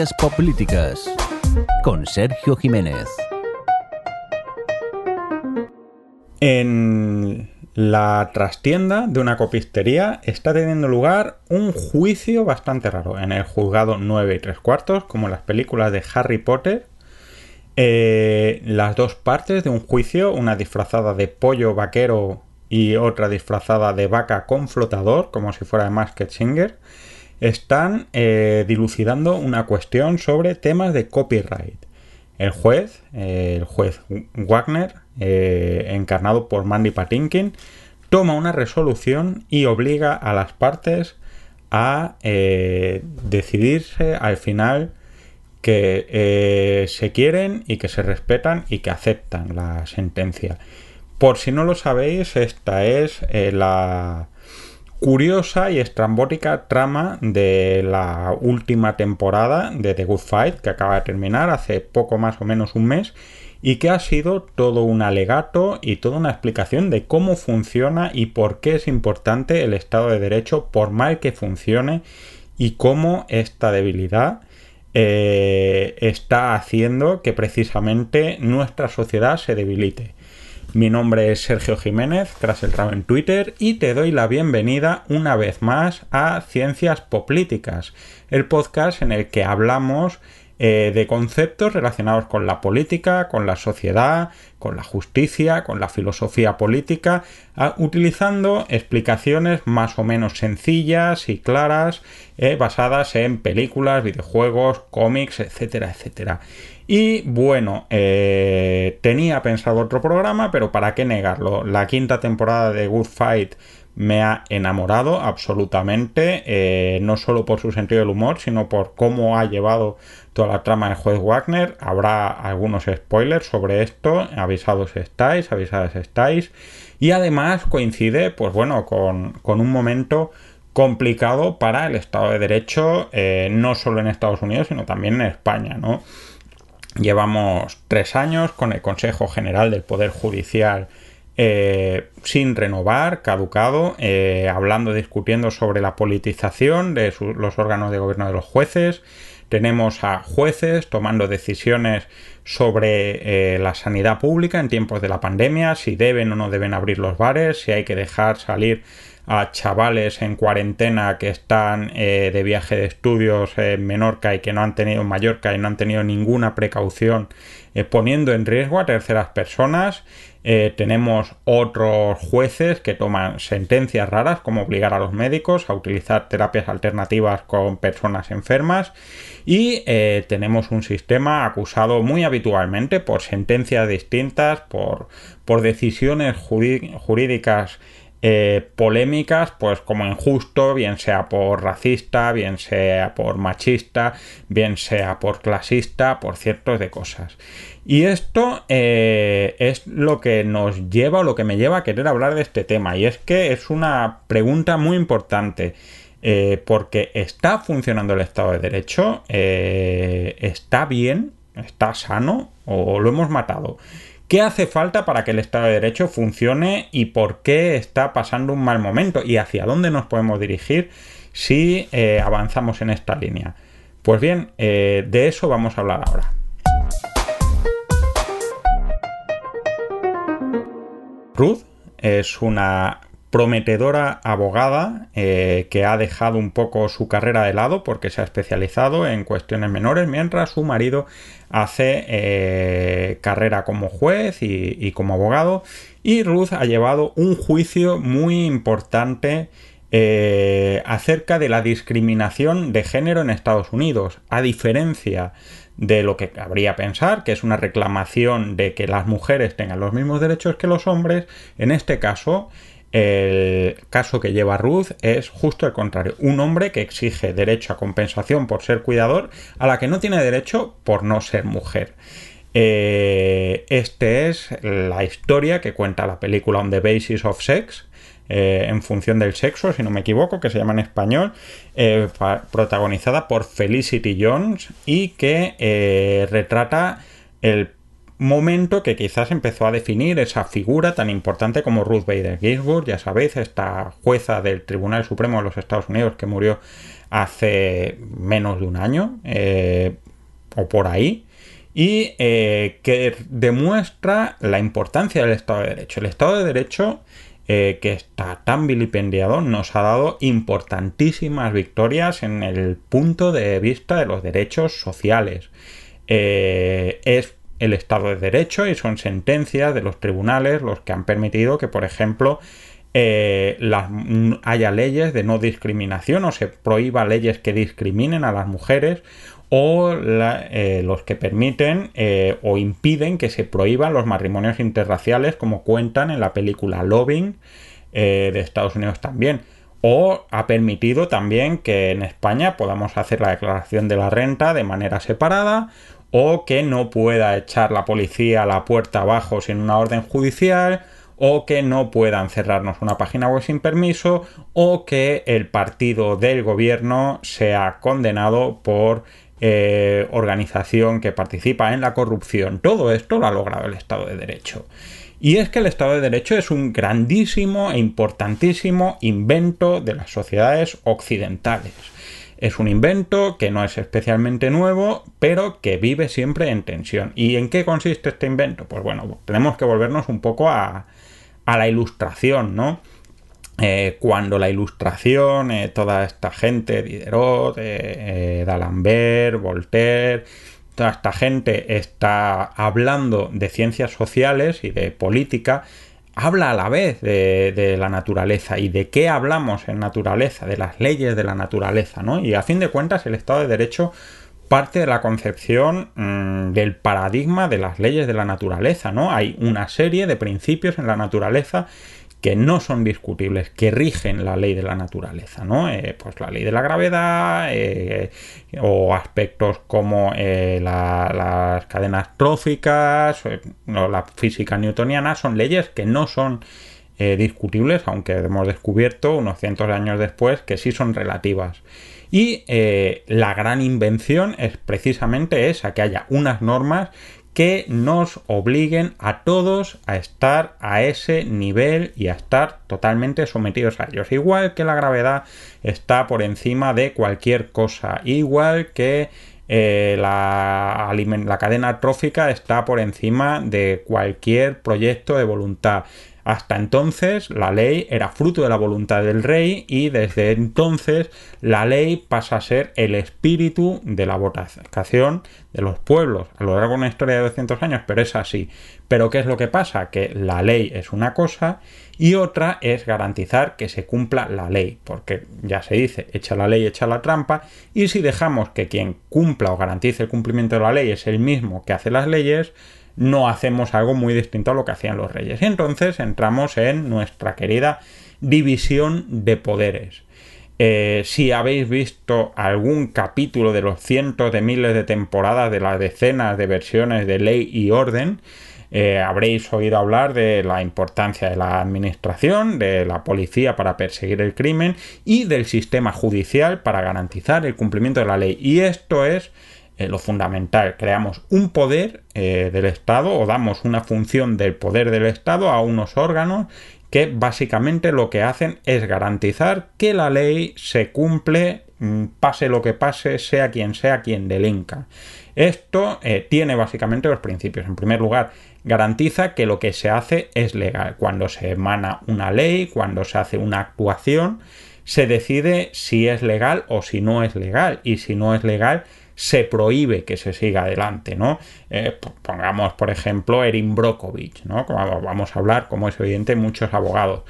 Ciencias con Sergio Jiménez. En la trastienda de una copistería está teniendo lugar un juicio bastante raro. En el juzgado 9 y 3 cuartos, como en las películas de Harry Potter, eh, las dos partes de un juicio, una disfrazada de pollo vaquero y otra disfrazada de vaca con flotador, como si fuera de Masked Singer, están eh, dilucidando una cuestión sobre temas de copyright. El juez, eh, el juez Wagner, encarnado por Mandy Patinkin, toma una resolución y obliga a las partes a decidirse al final que eh, se quieren y que se respetan y que aceptan la sentencia. Por si no lo sabéis, esta es eh, la curiosa y estrambótica trama de la última temporada de The Good Fight que acaba de terminar hace poco más o menos un mes y que ha sido todo un alegato y toda una explicación de cómo funciona y por qué es importante el Estado de Derecho por mal que funcione y cómo esta debilidad eh, está haciendo que precisamente nuestra sociedad se debilite. Mi nombre es Sergio Jiménez, tras el en Twitter, y te doy la bienvenida una vez más a Ciencias Políticas, el podcast en el que hablamos eh, de conceptos relacionados con la política, con la sociedad, con la justicia, con la filosofía política, utilizando explicaciones más o menos sencillas y claras, eh, basadas en películas, videojuegos, cómics, etcétera, etcétera. Y bueno, eh, tenía pensado otro programa, pero ¿para qué negarlo? La quinta temporada de Good Fight me ha enamorado absolutamente, eh, no solo por su sentido del humor, sino por cómo ha llevado toda la trama de juez Wagner. Habrá algunos spoilers sobre esto, avisados estáis, avisadas estáis. Y además coincide, pues bueno, con, un momento complicado para el Estado de Derecho, eh, no solo en Estados Unidos, sino también en España, ¿no? Llevamos tres años con el Consejo General del Poder Judicial eh, sin renovar, caducado, eh, hablando, discutiendo sobre la politización de los órganos de gobierno de los jueces. Tenemos a jueces tomando decisiones sobre eh, la sanidad pública en tiempos de la pandemia, si deben o no deben abrir los bares, si hay que dejar salir a chavales en cuarentena que están de viaje de estudios en Menorca y que no han tenido Mallorca y no han tenido ninguna precaución poniendo en riesgo a terceras personas eh, tenemos otros jueces que toman sentencias raras como obligar a los médicos a utilizar terapias alternativas con personas enfermas. Y eh, tenemos un sistema acusado muy habitualmente por sentencias distintas, por, por decisiones jurídicas eh, polémicas, pues como injusto, bien sea por racista, bien sea por machista, bien sea por clasista, por ciertos de cosas. Y esto eh, es lo que nos lleva o lo que me lleva a querer hablar de este tema. Y es que es una pregunta muy importante. Eh, porque está funcionando el Estado de Derecho, está bien, está sano o lo hemos matado. ¿Qué hace falta para que el Estado de Derecho funcione y por qué está pasando un mal momento y hacia dónde nos podemos dirigir si avanzamos en esta línea? Pues bien, de eso vamos a hablar ahora. Ruth es una prometedora abogada eh, que ha dejado un poco su carrera de lado porque se ha especializado en cuestiones menores mientras su marido hace eh, carrera como juez y, como abogado. Y Ruth ha llevado un juicio muy importante eh, acerca de la discriminación de género en Estados Unidos a diferencia de lo que cabría pensar, que es una reclamación de que las mujeres tengan los mismos derechos que los hombres, en este caso el caso que lleva Ruth es justo el contrario, un hombre que exige derecho a compensación por ser cuidador a la que no tiene derecho por no ser mujer. Eh, este es la historia que cuenta la película On the Basis of Sex, eh, en función del sexo, si no me equivoco, que se llama en español, eh, protagonizada por Felicity Jones y que eh, retrata el momento que quizás empezó a definir esa figura tan importante como Ruth Bader Ginsburg, ya sabéis, esta jueza del Tribunal Supremo de los Estados Unidos que murió hace menos de un año eh, o por ahí y eh, que demuestra la importancia del Estado de Derecho. El Estado de Derecho eh, que está tan vilipendiado nos ha dado importantísimas victorias en el punto de vista de los derechos sociales. es el Estado de Derecho y son sentencias de los tribunales los que han permitido que, por ejemplo, eh, haya leyes de no discriminación o se prohíba leyes que discriminen a las mujeres o eh, los que permiten eh, o impiden que se prohíban los matrimonios interraciales como cuentan en la película Loving de Estados Unidos también. O ha permitido también que en España podamos hacer la declaración de la renta de manera separada o que no pueda echar la policía a la puerta abajo sin una orden judicial, o que no puedan cerrarnos una página web sin permiso, o que el partido del gobierno sea condenado por eh, organización que participa en la corrupción. Todo esto lo ha logrado el Estado de Derecho. Y es que el Estado de Derecho es un grandísimo e importantísimo invento de las sociedades occidentales. Es un invento que no es especialmente nuevo, pero que vive siempre en tensión. ¿Y en qué consiste este invento? Pues bueno, tenemos que volvernos un poco a, la ilustración, ¿no? Eh, cuando la ilustración, eh, toda esta gente, Diderot, eh, D'Alembert, Voltaire, toda esta gente está hablando de ciencias sociales y de política, habla a la vez de, la naturaleza y de qué hablamos en naturaleza, de las leyes de la naturaleza, ¿no? Y a fin de cuentas el Estado de Derecho parte de la concepción mm, del paradigma de las leyes de la naturaleza, ¿no? Hay una serie de principios en la naturaleza que no son discutibles, que rigen la ley de la naturaleza, ¿no? Eh, pues la ley de la gravedad eh, o aspectos como eh, las cadenas tróficas o la física newtoniana son leyes que no son discutibles, aunque hemos descubierto unos cientos de años después que sí son relativas. Y la gran invención es precisamente esa, que haya unas normas que nos obliguen a todos a estar a ese nivel y a estar totalmente sometidos a ellos. Igual que la gravedad está por encima de cualquier cosa. Igual que eh, la, la cadena trófica está por encima de cualquier proyecto de voluntad. Hasta entonces la ley era fruto de la voluntad del rey y desde entonces la ley pasa a ser el espíritu de la votación de los pueblos a lo largo de una historia de 200 años, pero es así. Pero ¿qué es lo que pasa? Que la ley es una cosa y otra es garantizar que se cumpla la ley, porque ya se dice, echa la ley, echa la trampa, y si dejamos que quien cumpla o garantice el cumplimiento de la ley es el mismo que hace las leyes, no hacemos algo muy distinto a lo que hacían los reyes. Y entonces entramos en nuestra querida división de poderes. Eh, si habéis visto algún capítulo de los cientos de miles de temporadas de las decenas de versiones de ley y orden, eh, habréis oído hablar de la importancia de la administración, de la policía para perseguir el crimen y del sistema judicial para garantizar el cumplimiento de la ley. Y esto es eh, lo fundamental, creamos un poder eh, del Estado o damos una función del poder del Estado a unos órganos que básicamente lo que hacen es garantizar que la ley se cumple, mm, pase lo que pase, sea quien sea quien delinca. Esto eh, tiene básicamente los principios. En primer lugar, garantiza que lo que se hace es legal. Cuando se emana una ley, cuando se hace una actuación, se decide si es legal o si no es legal. Y si no es legal, se prohíbe que se siga adelante, ¿no? Eh, pongamos, por ejemplo, Erin Brokovich, ¿no? Como vamos a hablar, como es evidente, muchos abogados.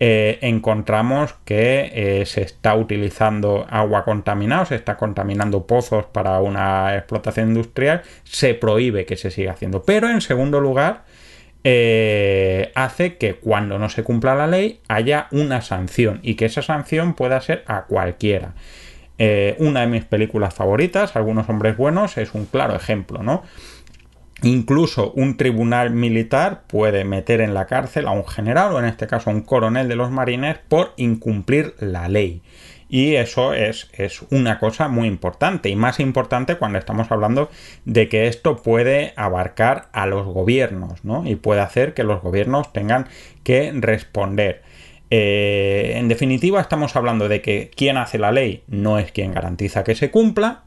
Eh, encontramos que eh, se está utilizando agua contaminada, se está contaminando pozos para una explotación industrial, se prohíbe que se siga haciendo. Pero en segundo lugar, hace que cuando no se cumpla la ley haya una sanción y que esa sanción pueda ser a cualquiera. Eh, una de mis películas favoritas, Algunos hombres buenos, es un claro ejemplo, ¿no? Incluso un tribunal militar puede meter en la cárcel a un general o en este caso a un coronel de los marines por incumplir la ley. Y eso es, es, una cosa muy importante y más importante cuando estamos hablando de que esto puede abarcar a los gobiernos ¿no? y puede hacer que los gobiernos tengan que responder. Eh, en definitiva, estamos hablando de que quien hace la ley no es quien garantiza que se cumpla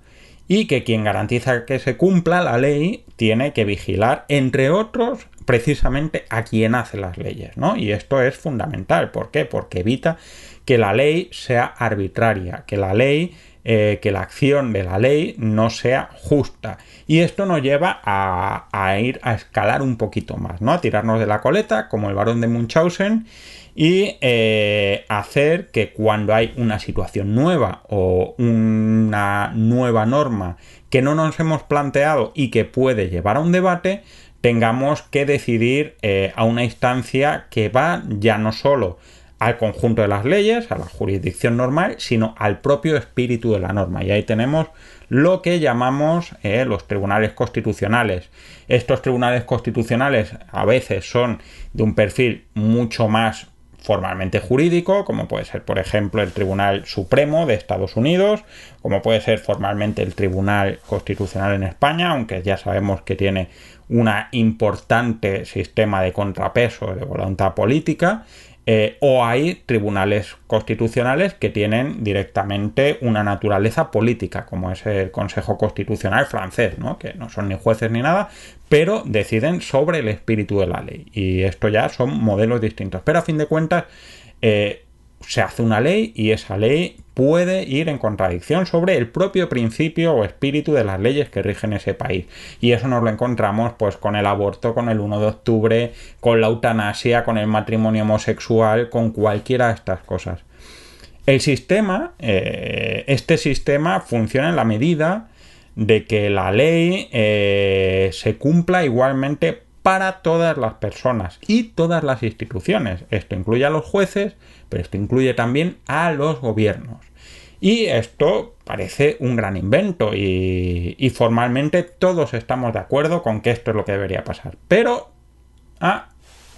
y que quien garantiza que se cumpla la ley tiene que vigilar, entre otros, precisamente a quien hace las leyes, ¿no? Y esto es fundamental. ¿Por qué? Porque evita que la ley sea arbitraria, que la ley, eh, que la acción de la ley no sea justa. Y esto nos lleva a, ir a escalar un poquito más, ¿no? A tirarnos de la coleta, como el varón de Munchausen, y eh, hacer que cuando hay una situación nueva o una nueva norma que no nos hemos planteado y que puede llevar a un debate, tengamos que decidir eh, a una instancia que va ya no solo al conjunto de las leyes, a la jurisdicción normal, sino al propio espíritu de la norma. Y ahí tenemos lo que llamamos eh, los tribunales constitucionales. Estos tribunales constitucionales a veces son de un perfil mucho más formalmente jurídico, como puede ser, por ejemplo, el Tribunal Supremo de Estados Unidos, como puede ser formalmente el Tribunal Constitucional en España, aunque ya sabemos que tiene un importante sistema de contrapeso de voluntad política, eh, o hay tribunales constitucionales que tienen directamente una naturaleza política, como es el Consejo Constitucional francés, ¿no? que no son ni jueces ni nada, pero deciden sobre el espíritu de la ley. Y esto ya son modelos distintos. Pero a fin de cuentas, eh, se hace una ley y esa ley puede ir en contradicción sobre el propio principio o espíritu de las leyes que rigen ese país. Y eso nos lo encontramos pues con el aborto, con el 1 de octubre, con la eutanasia, con el matrimonio homosexual, con cualquiera de estas cosas. El sistema, eh, este sistema funciona en la medida de que la ley eh, se cumpla igualmente para todas las personas y todas las instituciones. Esto incluye a los jueces, pero esto incluye también a los gobiernos. Y esto parece un gran invento y, formalmente todos estamos de acuerdo con que esto es lo que debería pasar. Pero ah,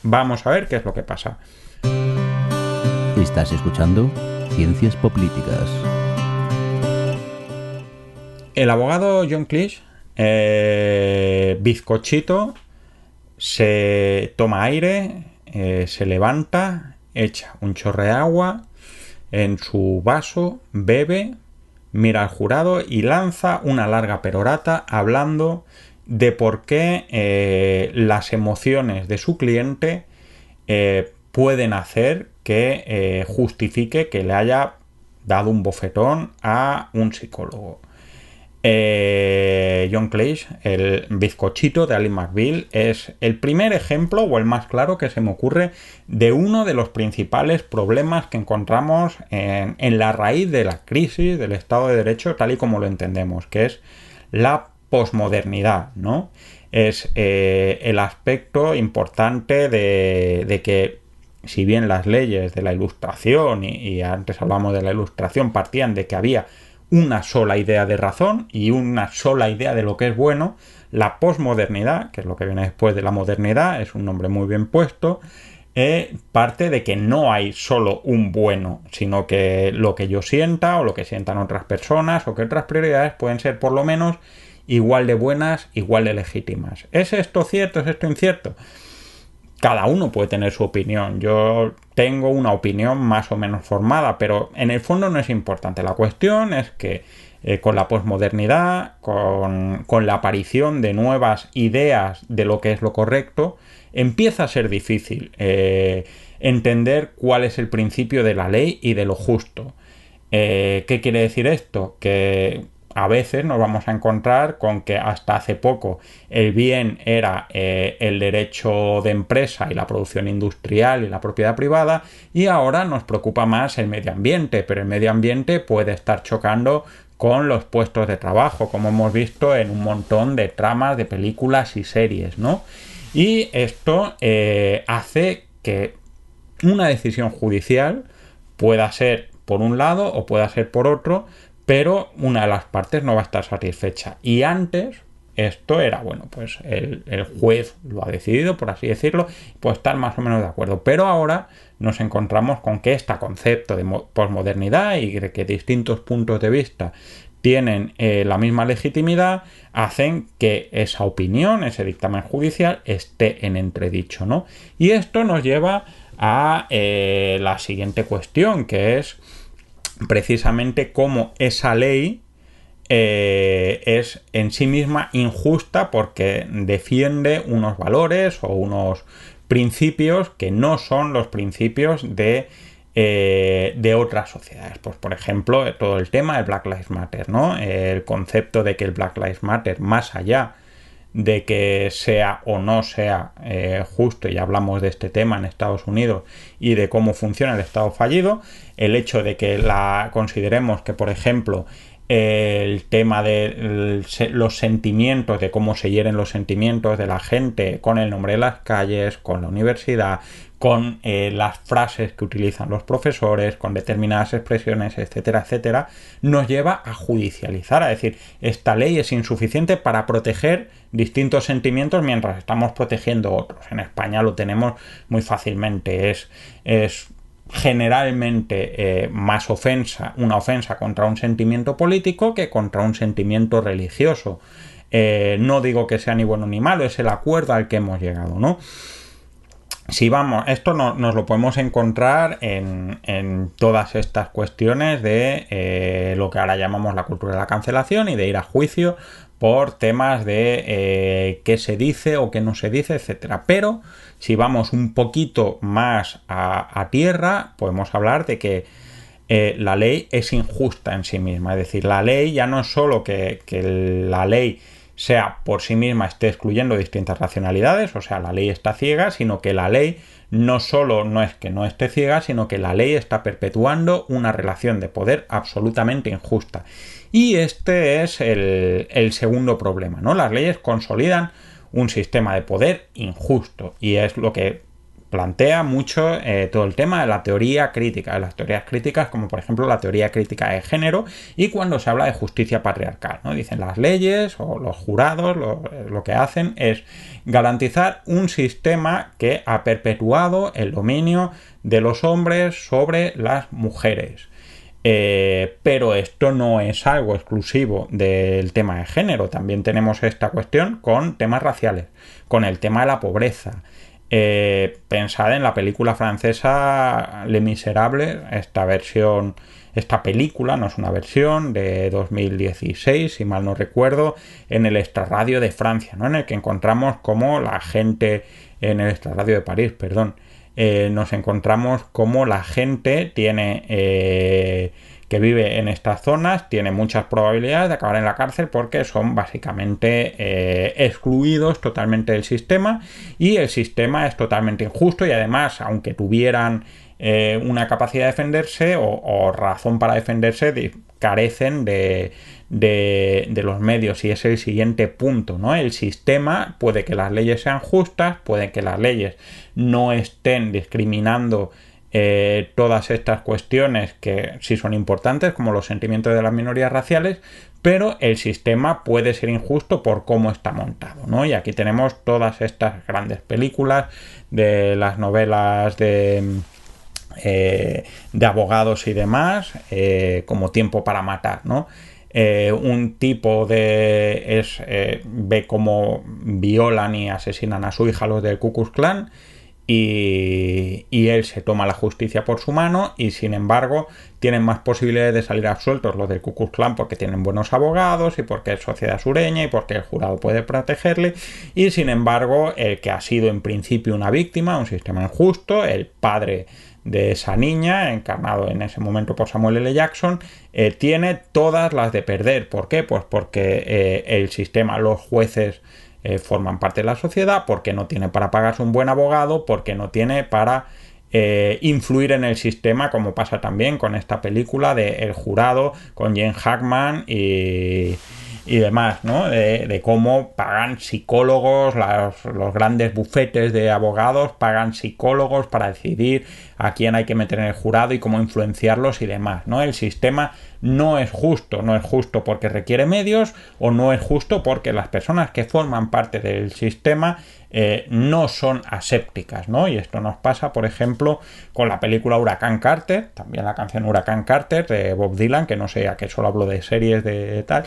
vamos a ver qué es lo que pasa. Estás escuchando Ciencias Políticas. El abogado John Cleese, eh, bizcochito, se toma aire, eh, se levanta, echa un chorre de agua en su vaso, bebe, mira al jurado y lanza una larga perorata hablando de por qué eh, las emociones de su cliente pueden hacer que justifique que le haya dado un bofetón a un psicólogo. Eh, John Cleese, el bizcochito de Ali McBeal, es el primer ejemplo o el más claro que se me ocurre de uno de los principales problemas que encontramos en, la raíz de la crisis del Estado de Derecho tal y como lo entendemos, que es la posmodernidad, ¿no? Es eh, el aspecto importante de, que si bien las leyes de la ilustración, y antes hablamos de la ilustración, partían de que había una sola idea de razón y una sola idea de lo que es bueno. La posmodernidad, que es lo que viene después de la modernidad, es un nombre muy bien puesto, eh, parte de que no hay solo un bueno, sino que lo que yo sienta o lo que sientan otras personas o que otras prioridades pueden ser por lo menos igual de buenas, igual de legítimas. ¿Es esto cierto? ¿Es esto incierto? Cada uno puede tener su opinión. Yo tengo una opinión más o menos formada, pero en el fondo no es importante. La cuestión es que eh, con la posmodernidad, con, la aparición de nuevas ideas de lo que es lo correcto, empieza a ser difícil eh, entender cuál es el principio de la ley y de lo justo. Eh, ¿Qué quiere decir esto? Que a veces nos vamos a encontrar con que hasta hace poco el bien era eh, el derecho de empresa y la producción industrial y la propiedad privada y ahora nos preocupa más el medio ambiente, pero el medio ambiente puede estar chocando con los puestos de trabajo, como hemos visto en un montón de tramas de películas y series, ¿no? Y esto eh, hace que una decisión judicial pueda ser por un lado o pueda ser por otro, pero una de las partes no va a estar satisfecha. Y antes, esto era, bueno, pues el, juez lo ha decidido, por así decirlo, pues estar más o menos de acuerdo. Pero ahora nos encontramos con que este concepto de posmodernidad y de que distintos puntos de vista tienen eh, la misma legitimidad, hacen que esa opinión, ese dictamen judicial, esté en entredicho, ¿no? Y esto nos lleva a eh, la siguiente cuestión, que es precisamente cómo esa ley eh, es en sí misma injusta porque defiende unos valores o unos principios que no son los principios de, eh, de otras sociedades. Pues, por ejemplo, todo el tema del Black Lives Matter, ¿no? El concepto de que el Black Lives Matter, más allá de que sea o no sea eh, justo, y hablamos de este tema en Estados Unidos y de cómo funciona el Estado fallido, el hecho de que la consideremos que, por ejemplo, el tema de los sentimientos, de cómo se hieren los sentimientos de la gente con el nombre de las calles, con la universidad, con eh, las frases que utilizan los profesores, con determinadas expresiones, etcétera, etcétera, nos lleva a judicializar, a decir, esta ley es insuficiente para proteger distintos sentimientos mientras estamos protegiendo otros. En España lo tenemos muy fácilmente, es, es generalmente eh, más ofensa, una ofensa contra un sentimiento político que contra un sentimiento religioso. Eh, no digo que sea ni bueno ni malo, es el acuerdo al que hemos llegado, ¿no? Si vamos, esto no, nos lo podemos encontrar en, todas estas cuestiones de eh, lo que ahora llamamos la cultura de la cancelación y de ir a juicio por temas de qué se dice o qué no se dice, etcétera. Pero si vamos un poquito más a, tierra, podemos hablar de que eh, la ley es injusta en sí misma. Es decir, la ley ya no es solo que, la ley sea por sí misma esté excluyendo distintas racionalidades, o sea, la ley está ciega, sino que la ley no solo no es que no esté ciega, sino que la ley está perpetuando una relación de poder absolutamente injusta. Y este es el, segundo problema, ¿no? Las leyes consolidan un sistema de poder injusto y es lo que plantea mucho eh, todo el tema de la teoría crítica, de las teorías críticas, como por ejemplo la teoría crítica de género, y cuando se habla de justicia patriarcal, ¿no? Dicen las leyes o los jurados lo que hacen es garantizar un sistema que ha perpetuado el dominio de los hombres sobre las mujeres. Eh, pero esto no es algo exclusivo del tema de género. También tenemos esta cuestión con temas raciales, con el tema de la pobreza. Eh, pensad en la película francesa Le Miserable, esta versión, esta película, no es una versión de 2016, si mal no recuerdo, en el extrarradio de Francia, ¿no? En el que encontramos como la gente, en el extrarradio de París, perdón, eh, nos encontramos como la gente tiene eh, que vive en estas zonas tiene muchas probabilidades de acabar en la cárcel porque son básicamente eh, excluidos totalmente del sistema y el sistema es totalmente injusto y además aunque tuvieran una capacidad de defenderse o, razón para defenderse carecen de, de, los medios y es el siguiente punto, ¿no? El sistema puede que las leyes sean justas, puede que las leyes no estén discriminando eh, todas estas cuestiones que sí son importantes, como los sentimientos de las minorías raciales, pero el sistema puede ser injusto por cómo está montado, ¿no? Y aquí tenemos todas estas grandes películas de las novelas de eh, de abogados y demás, eh, como tiempo para matar, ¿no? Eh, un tipo de es, eh, ve cómo violan y asesinan a su hija los del Ku Klux Klan y, él se toma la justicia por su mano y sin embargo tienen más posibilidades de salir absueltos los del Ku Klan porque tienen buenos abogados y porque es sociedad sureña y porque el jurado puede protegerle. Y sin embargo el que ha sido en principio una víctima, un sistema injusto, el padre de esa niña, encarnado en ese momento por Samuel L. Jackson, eh, tiene todas las de perder. ¿Por qué? Pues porque eh, el sistema, los jueces eh, forman parte de la sociedad, porque no tiene para pagarse un buen abogado, porque no tiene para influir en el sistema, como pasa también con esta película de El Jurado, con Jane Hackman y y demás, ¿no? De, cómo pagan psicólogos, los grandes bufetes de abogados pagan psicólogos para decidir a quién hay que meter en el jurado y cómo influenciarlos y demás, ¿no? El sistema no es justo, no es justo porque requiere medios o no es justo porque las personas que forman parte del sistema eh, no son asépticas, ¿no? Y esto nos pasa, por ejemplo, con la película Huracán Carter, también la canción Huracán Carter de Bob Dylan, que no sé, a que solo hablo de series de tal,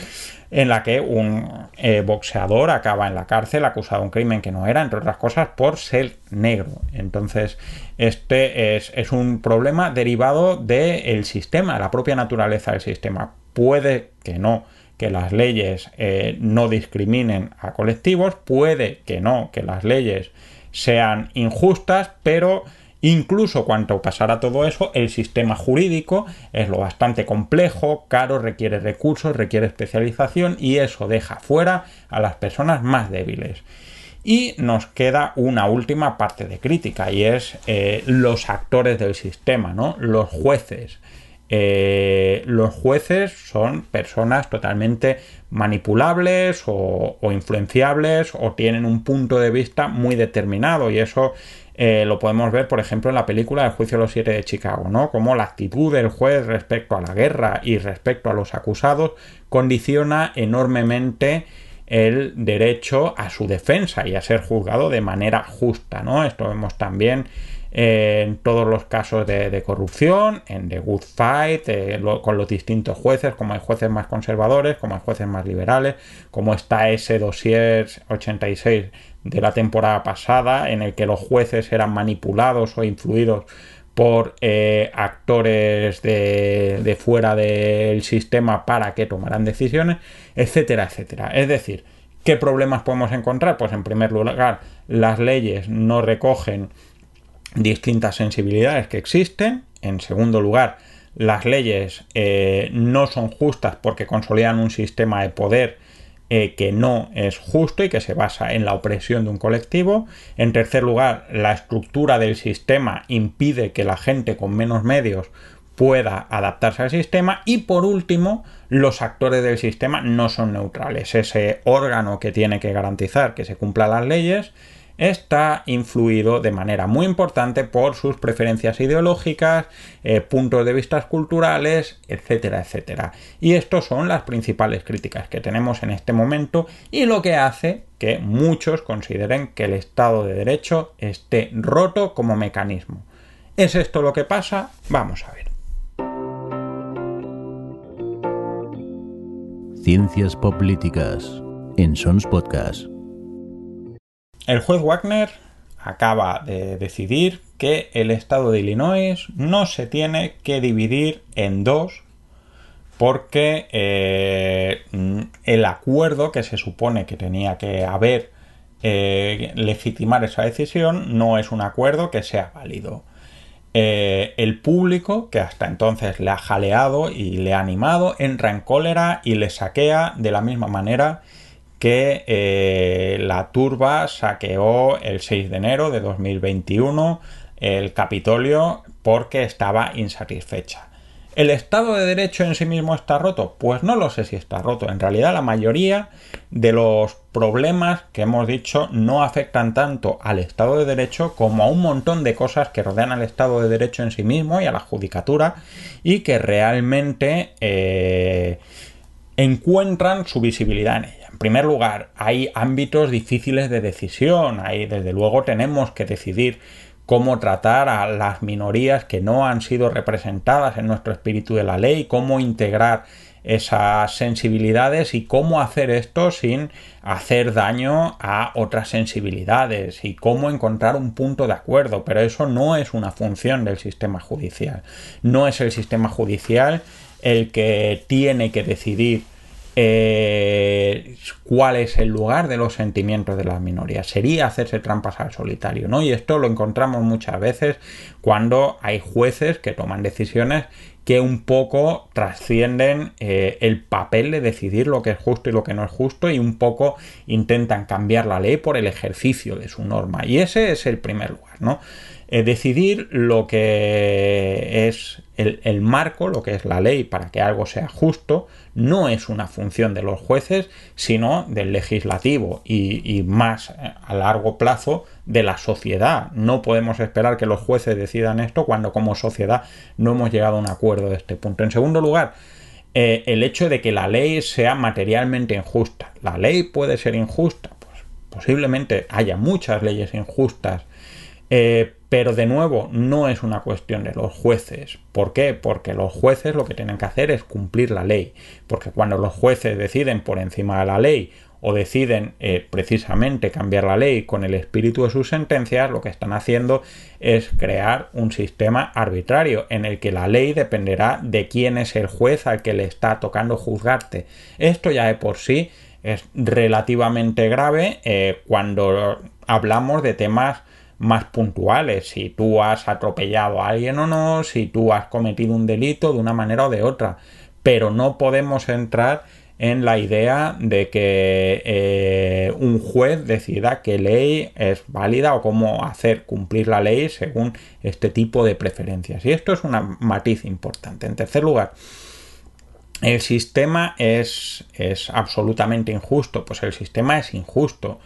en la que un eh, boxeador acaba en la cárcel acusado de un crimen que no era, entre otras cosas, por ser negro. Entonces, este es, un problema derivado del sistema, la propia naturaleza del sistema. Puede que no que las leyes eh, no discriminen a colectivos, puede que no, que las leyes sean injustas, pero incluso cuando pasara todo eso, el sistema jurídico es lo bastante complejo, caro, requiere recursos, requiere especialización y eso deja fuera a las personas más débiles. Y nos queda una última parte de crítica y es eh, los actores del sistema, ¿no? Los jueces. Eh, los jueces son personas totalmente manipulables o, influenciables o tienen un punto de vista muy determinado y eso eh, lo podemos ver por ejemplo en la película El juicio de los siete de Chicago, ¿no? Como la actitud del juez respecto a la guerra y respecto a los acusados condiciona enormemente el derecho a su defensa y a ser juzgado de manera justa, ¿no? Esto vemos también en todos los casos de, corrupción, en The Good Fight, eh, con los distintos jueces, como hay jueces más conservadores, como hay jueces más liberales, como está ese dossier 86 de la temporada pasada, en el que los jueces eran manipulados o influidos por eh, actores de fuera del sistema para que tomaran decisiones, etcétera, etcétera. Es decir, ¿qué problemas podemos encontrar? Pues en primer lugar, las leyes no recogen distintas sensibilidades que existen. En segundo lugar, las leyes eh, no son justas porque consolidan un sistema de poder eh, que no es justo y que se basa en la opresión de un colectivo. En tercer lugar, la estructura del sistema impide que la gente con menos medios pueda adaptarse al sistema y por último los actores del sistema no son neutrales ese órgano que tiene que garantizar que se cumplan las leyes está influido de manera muy importante por sus preferencias ideológicas, eh, puntos de vista culturales, etcétera, etcétera. Y estas son las principales críticas que tenemos en este momento y lo que hace que muchos consideren que el Estado de Derecho esté roto como mecanismo. ¿Es esto lo que pasa? Vamos a ver. Ciencias Políticas en Sons Podcast. El juez Wagner acaba de decidir que el estado de Illinois no se tiene que dividir en dos porque eh, el acuerdo que se supone que tenía que haber eh, legitimar esa decisión no es un acuerdo que sea válido. Eh, el público, que hasta entonces le ha jaleado y le ha animado, entra en cólera y le saquea de la misma manera que eh, la turba saqueó el 6 de enero de 2021 el Capitolio porque estaba insatisfecha. ¿El Estado de Derecho en sí mismo está roto? Pues no lo sé si está roto. En realidad la mayoría de los problemas que hemos dicho no afectan tanto al Estado de Derecho como a un montón de cosas que rodean al Estado de Derecho en sí mismo y a la judicatura y que realmente eh, encuentran su visibilidad en ella. En primer lugar, hay ámbitos difíciles de decisión. Ahí, desde luego, tenemos que decidir cómo tratar a las minorías que no han sido representadas en nuestro espíritu de la ley, cómo integrar esas sensibilidades y cómo hacer esto sin hacer daño a otras sensibilidades y cómo encontrar un punto de acuerdo. Pero eso no es una función del sistema judicial. No es el sistema judicial el que tiene que decidir eh, cuál es el lugar de los sentimientos de las minorías. Sería hacerse trampas al solitario, ¿no? Y esto lo encontramos muchas veces cuando hay jueces que toman decisiones que un poco trascienden eh, el papel de decidir lo que es justo y lo que no es justo y un poco intentan cambiar la ley por el ejercicio de su norma. Y ese es el primer lugar, ¿no? Eh, decidir lo que es el, marco, lo que es la ley para que algo sea justo, no es una función de los jueces, sino del legislativo y, más a largo plazo de la sociedad. No podemos esperar que los jueces decidan esto cuando como sociedad no hemos llegado a un acuerdo de este punto. En segundo lugar, eh, el hecho de que la ley sea materialmente injusta. La ley puede ser injusta, pues posiblemente haya muchas leyes injustas, eh, pero de nuevo no es una cuestión de los jueces. ¿Por qué? Porque los jueces lo que tienen que hacer es cumplir la ley. Porque cuando los jueces deciden por encima de la ley o deciden eh, precisamente cambiar la ley con el espíritu de sus sentencias, lo que están haciendo es crear un sistema arbitrario en el que la ley dependerá de quién es el juez al que le está tocando juzgarte. Esto ya de por sí es relativamente grave eh, cuando hablamos de temas más puntuales, si tú has atropellado a alguien o no, si tú has cometido un delito de una manera o de otra, pero no podemos entrar en la idea de que eh, un juez decida qué ley es válida o cómo hacer cumplir la ley según este tipo de preferencias. Y esto es un matiz importante. En tercer lugar, el sistema es, es absolutamente injusto. Pues el sistema es injusto.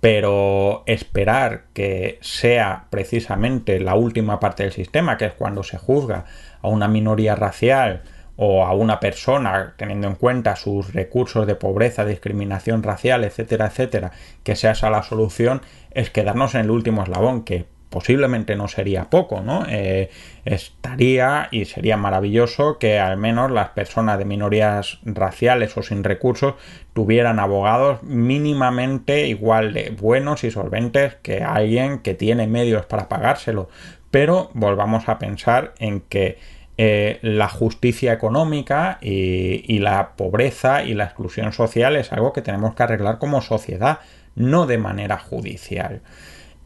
Pero esperar que sea precisamente la última parte del sistema, que es cuando se juzga a una minoría racial, o a una persona, teniendo en cuenta sus recursos de pobreza, discriminación racial, etcétera, etcétera, que sea esa la solución, es quedarnos en el último eslabón, que posiblemente no sería poco, ¿no? Eh, estaría y sería maravilloso que al menos las personas de minorías raciales o sin recursos tuvieran abogados mínimamente igual de buenos y solventes que alguien que tiene medios para pagárselo. Pero volvamos a pensar en que eh, la justicia económica y, la pobreza y la exclusión social es algo que tenemos que arreglar como sociedad, no de manera judicial.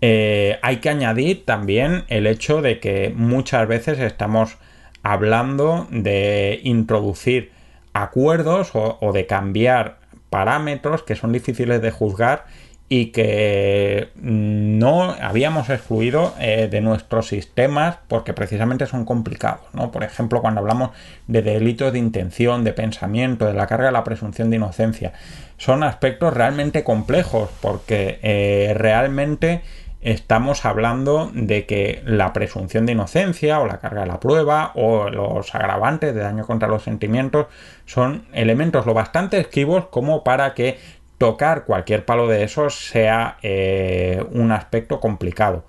Eh, hay que añadir también el hecho de que muchas veces estamos hablando de introducir acuerdos o de cambiar parámetros que son difíciles de juzgar y que no habíamos excluido eh, de nuestros sistemas porque precisamente son complicados. ¿no? Por ejemplo, cuando hablamos de delitos de intención, de pensamiento, de la carga de la presunción de inocencia, son aspectos realmente complejos porque eh, realmente estamos hablando de que la presunción de inocencia o la carga de la prueba o los agravantes de daño contra los sentimientos son elementos lo bastante esquivos como para que tocar cualquier palo de esos sea eh, un aspecto complicado.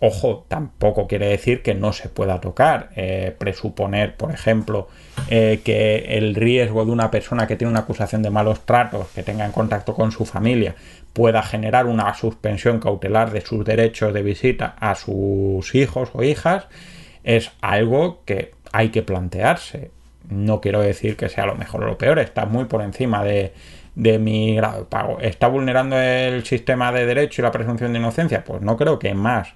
Ojo, tampoco quiere decir que no se pueda tocar. Eh, presuponer, por ejemplo, eh, que el riesgo de una persona que tiene una acusación de malos tratos, que tenga en contacto con su familia, pueda generar una suspensión cautelar de sus derechos de visita a sus hijos o hijas, es algo que hay que plantearse. No quiero decir que sea lo mejor o lo peor, está muy por encima de, de mi grado de pago. ¿Está vulnerando el sistema de derecho y la presunción de inocencia? Pues no creo que más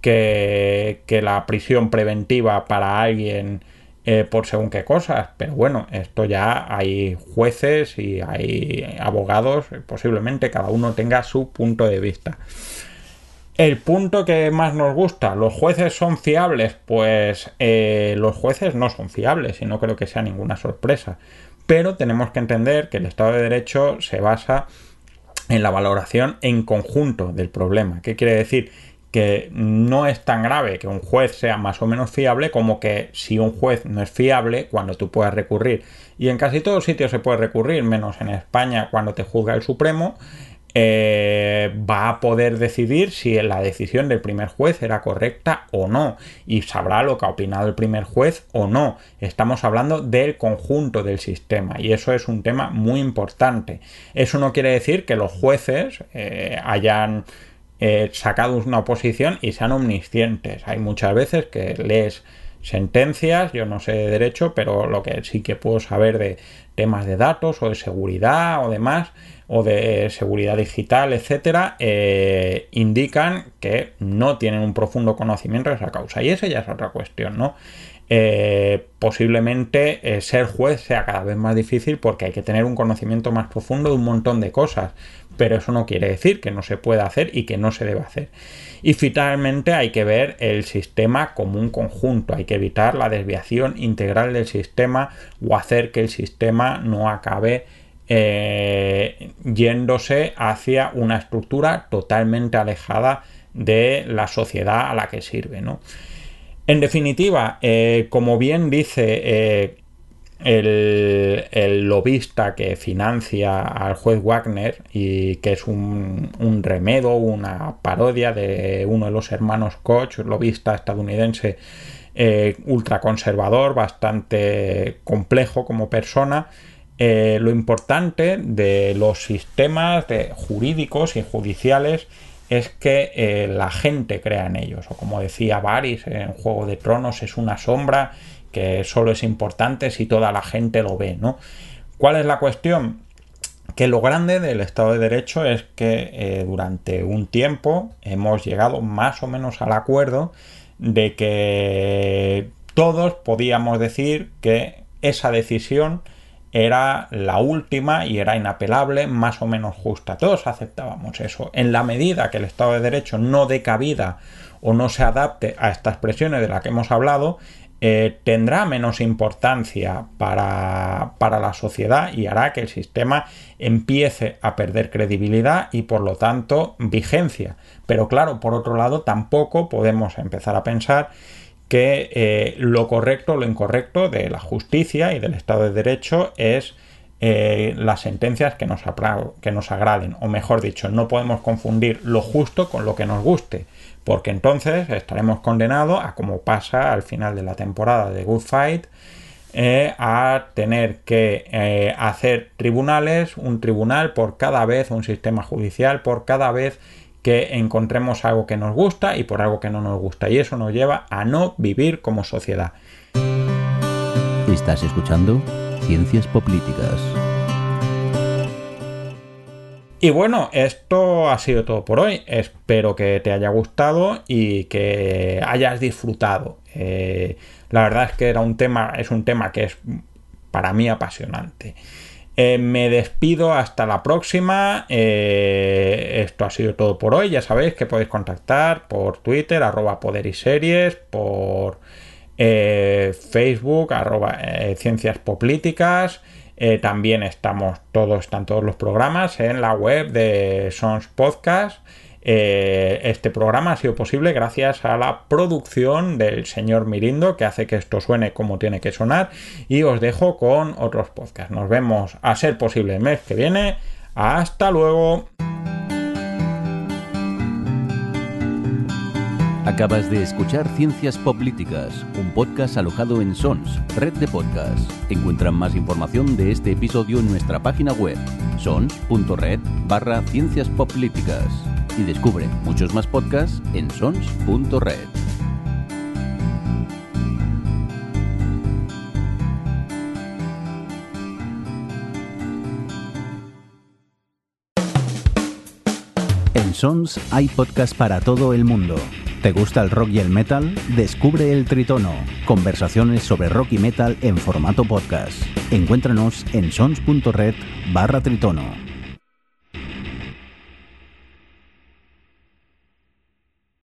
que, que la prisión preventiva para alguien eh, por según qué cosas. Pero bueno, esto ya hay jueces y hay abogados, posiblemente cada uno tenga su punto de vista. El punto que más nos gusta, ¿los jueces son fiables? Pues eh, los jueces no son fiables y no creo que sea ninguna sorpresa pero tenemos que entender que el Estado de Derecho se basa en la valoración en conjunto del problema. ¿Qué quiere decir? Que no es tan grave que un juez sea más o menos fiable como que si un juez no es fiable, cuando tú puedas recurrir. Y en casi todos sitios se puede recurrir, menos en España cuando te juzga el Supremo, eh, va a poder decidir si la decisión del primer juez era correcta o no y sabrá lo que ha opinado el primer juez o no. Estamos hablando del conjunto del sistema y eso es un tema muy importante. Eso no quiere decir que los jueces eh, hayan eh, sacado una oposición y sean omniscientes. Hay muchas veces que lees sentencias, yo no sé de derecho, pero lo que sí que puedo saber de temas de datos o de seguridad o demás, o de seguridad digital, etcétera, eh, indican que no tienen un profundo conocimiento de esa causa. Y esa ya es otra cuestión, ¿no? Eh, posiblemente eh, ser juez sea cada vez más difícil porque hay que tener un conocimiento más profundo de un montón de cosas, pero eso no quiere decir que no se pueda hacer y que no se debe hacer. Y finalmente hay que ver el sistema como un conjunto, hay que evitar la desviación integral del sistema o hacer que el sistema no acabe eh, yéndose hacia una estructura totalmente alejada de la sociedad a la que sirve. En definitiva, eh, como bien dice eh, el, lobista que financia al juez Wagner y que es un, remedo, una parodia de uno de los hermanos Koch, lobista estadounidense eh, ultraconservador, bastante complejo como persona. Eh, lo importante de los sistemas jurídicos y judiciales es que eh, la gente crea en ellos, o como decía Varys en Juego de Tronos, es una sombra que solo es importante si toda la gente lo ve, ¿no? ¿Cuál es la cuestión? Que lo grande del Estado de Derecho es que eh, durante un tiempo hemos llegado más o menos al acuerdo de que todos podíamos decir que esa decisión era la última y era inapelable, más o menos justa. Todos aceptábamos eso. En la medida que el Estado de Derecho no dé cabida o no se adapte a estas presiones de las que hemos hablado, eh, tendrá menos importancia para, para, la sociedad y hará que el sistema empiece a perder credibilidad y por lo tanto vigencia. Pero claro, por otro lado, tampoco podemos empezar a pensar que eh, lo correcto o lo incorrecto de la justicia y del Estado de Derecho es eh, las sentencias que nos, que nos agraden, o mejor dicho, no podemos confundir lo justo con lo que nos guste, porque entonces estaremos condenados a, como pasa al final de la temporada de Good Fight, eh, a tener que hacer tribunales, un tribunal por cada vez, un sistema judicial por cada vez que encontremos algo que nos gusta y por algo que no nos gusta. Y eso nos lleva a no vivir como sociedad. Estás escuchando Ciencias Políticas. Y bueno, esto ha sido todo por hoy. Espero que te haya gustado y que hayas disfrutado. Eh, la verdad es que era un tema, es un tema que es para mí apasionante. Eh, me despido hasta la próxima. Eh, esto ha sido todo por hoy. Ya sabéis que podéis contactar por Twitter, arroba poder y series, por eh, Facebook, arroba ciencias políticas. también estamos todos, están todos los programas en la web de Sons Podcast. Eh, este programa ha sido posible gracias a la producción del señor Mirindo que hace que esto suene como tiene que sonar y os dejo con otros podcasts. Nos vemos a ser posible el mes que viene. Hasta luego. Acabas de escuchar Ciencias Políticas, un podcast alojado en Sons, red de podcasts. Encuentran más información de este episodio en nuestra página web, sons.red barra ciencias políticas y descubre muchos más podcasts en sons.red. En Sons hay podcasts para todo el mundo. ¿Te gusta el rock y el metal? Descubre el Tritono, conversaciones sobre rock y metal en formato podcast. Encuéntranos en sons.red barra Tritono.